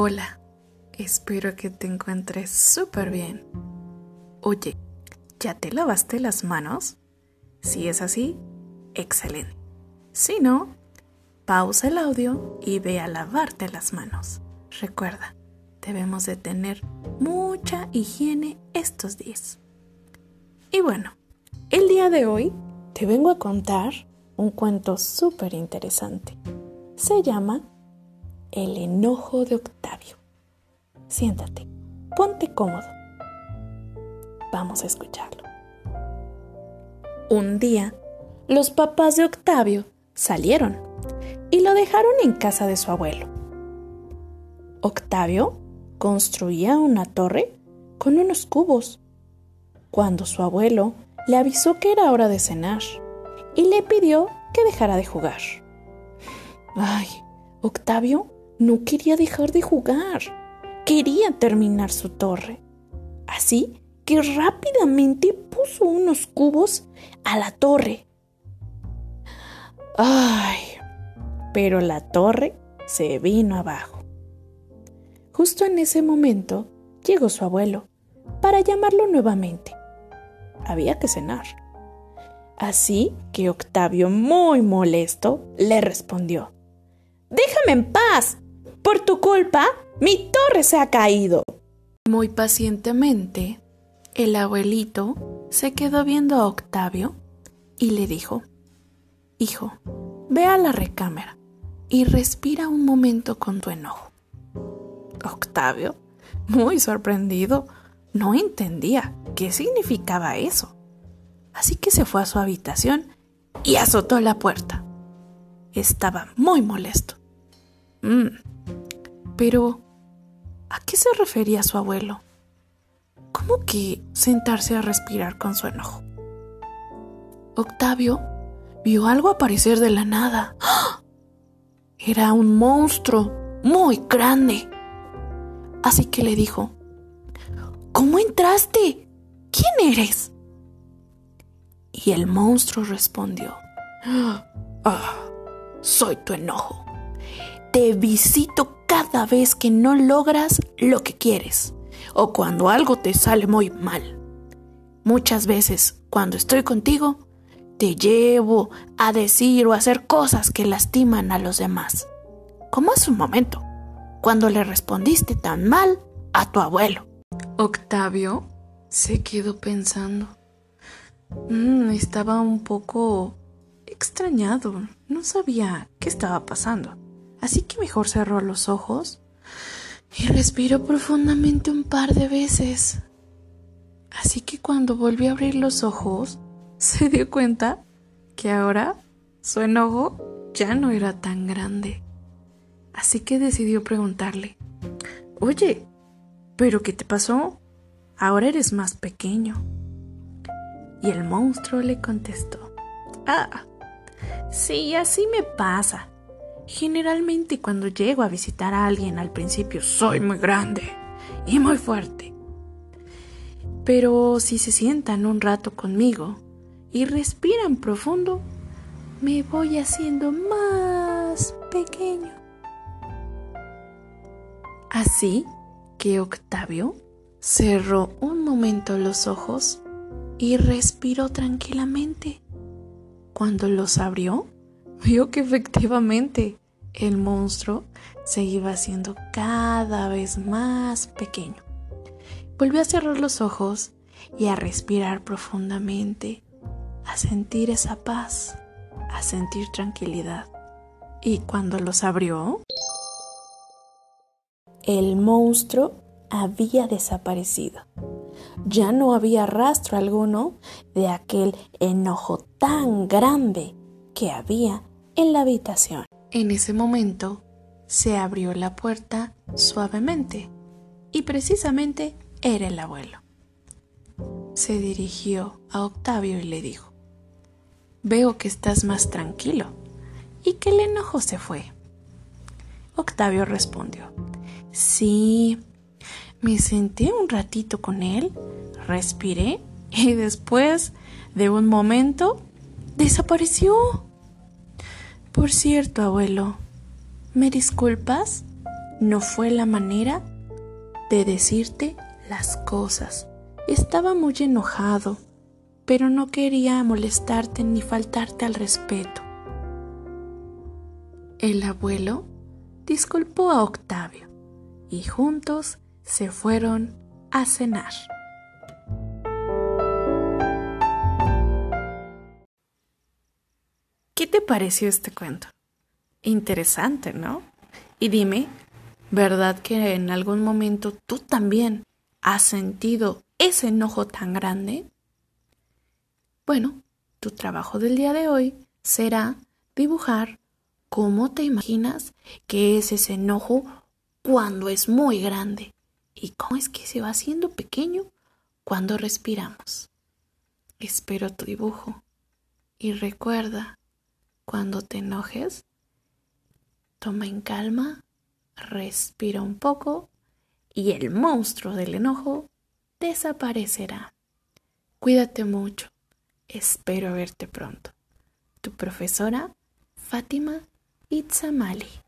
Hola, espero que te encuentres súper bien. Oye, ¿ya te lavaste las manos? Si es así, excelente. Si no, pausa el audio y ve a lavarte las manos. Recuerda, debemos de tener mucha higiene estos días. Y bueno, el día de hoy te vengo a contar un cuento súper interesante. Se llama El enojo de Octavio. Siéntate, ponte cómodo. Vamos a escucharlo. Un día, los papás de Octavio salieron y lo dejaron en casa de su abuelo. Octavio construía una torre con unos cubos. Cuando su abuelo le avisó que era hora de cenar y le pidió que dejara de jugar. Ay, Octavio no quería dejar de jugar. Quería terminar su torre. Así que rápidamente puso unos cubos a la torre. Ay, pero la torre se vino abajo. Justo en ese momento llegó su abuelo para llamarlo nuevamente. Había que cenar. Así que Octavio, muy molesto, le respondió, Déjame en paz. Por tu culpa, mi torre se ha caído. Muy pacientemente, el abuelito se quedó viendo a Octavio y le dijo, Hijo, ve a la recámara y respira un momento con tu enojo. Octavio, muy sorprendido, no entendía qué significaba eso. Así que se fue a su habitación y azotó la puerta. Estaba muy molesto. Mm. Pero, ¿a qué se refería su abuelo? ¿Cómo que sentarse a respirar con su enojo? Octavio vio algo aparecer de la nada. Era un monstruo muy grande. Así que le dijo, ¿Cómo entraste? ¿Quién eres? Y el monstruo respondió, ah, soy tu enojo. Te visito cada vez que no logras lo que quieres o cuando algo te sale muy mal. Muchas veces, cuando estoy contigo, te llevo a decir o hacer cosas que lastiman a los demás. Como hace un momento, cuando le respondiste tan mal a tu abuelo. Octavio se quedó pensando. Mm, estaba un poco extrañado. No sabía qué estaba pasando. Así que mejor cerró los ojos y respiró profundamente un par de veces. Así que cuando volvió a abrir los ojos, se dio cuenta que ahora su enojo ya no era tan grande. Así que decidió preguntarle, Oye, ¿pero qué te pasó? Ahora eres más pequeño. Y el monstruo le contestó, Ah, sí, así me pasa. Generalmente cuando llego a visitar a alguien al principio soy muy grande y muy fuerte. Pero si se sientan un rato conmigo y respiran profundo, me voy haciendo más pequeño. Así que Octavio cerró un momento los ojos y respiró tranquilamente. Cuando los abrió, vio que efectivamente el monstruo se iba haciendo cada vez más pequeño. Volvió a cerrar los ojos y a respirar profundamente, a sentir esa paz, a sentir tranquilidad. Y cuando los abrió, el monstruo había desaparecido. Ya no había rastro alguno de aquel enojo tan grande que había en la habitación. En ese momento se abrió la puerta suavemente y precisamente era el abuelo. Se dirigió a Octavio y le dijo, Veo que estás más tranquilo y que el enojo se fue. Octavio respondió, Sí, me senté un ratito con él, respiré y después de un momento desapareció. Por cierto, abuelo, ¿me disculpas? no fue la manera de decirte las cosas. Estaba muy enojado, pero no quería molestarte ni faltarte al respeto. El abuelo disculpó a Octavio y juntos se fueron a cenar. Pareció este cuento? Interesante, ¿no? Y dime, ¿verdad que en algún momento tú también has sentido ese enojo tan grande? Bueno, tu trabajo del día de hoy será dibujar cómo te imaginas que es ese enojo cuando es muy grande y cómo es que se va haciendo pequeño cuando respiramos. Espero tu dibujo y recuerda cuando te enojes, toma en calma, respira un poco y el monstruo del enojo desaparecerá. Cuídate mucho. Espero verte pronto. Tu profesora Fátima Itzamali.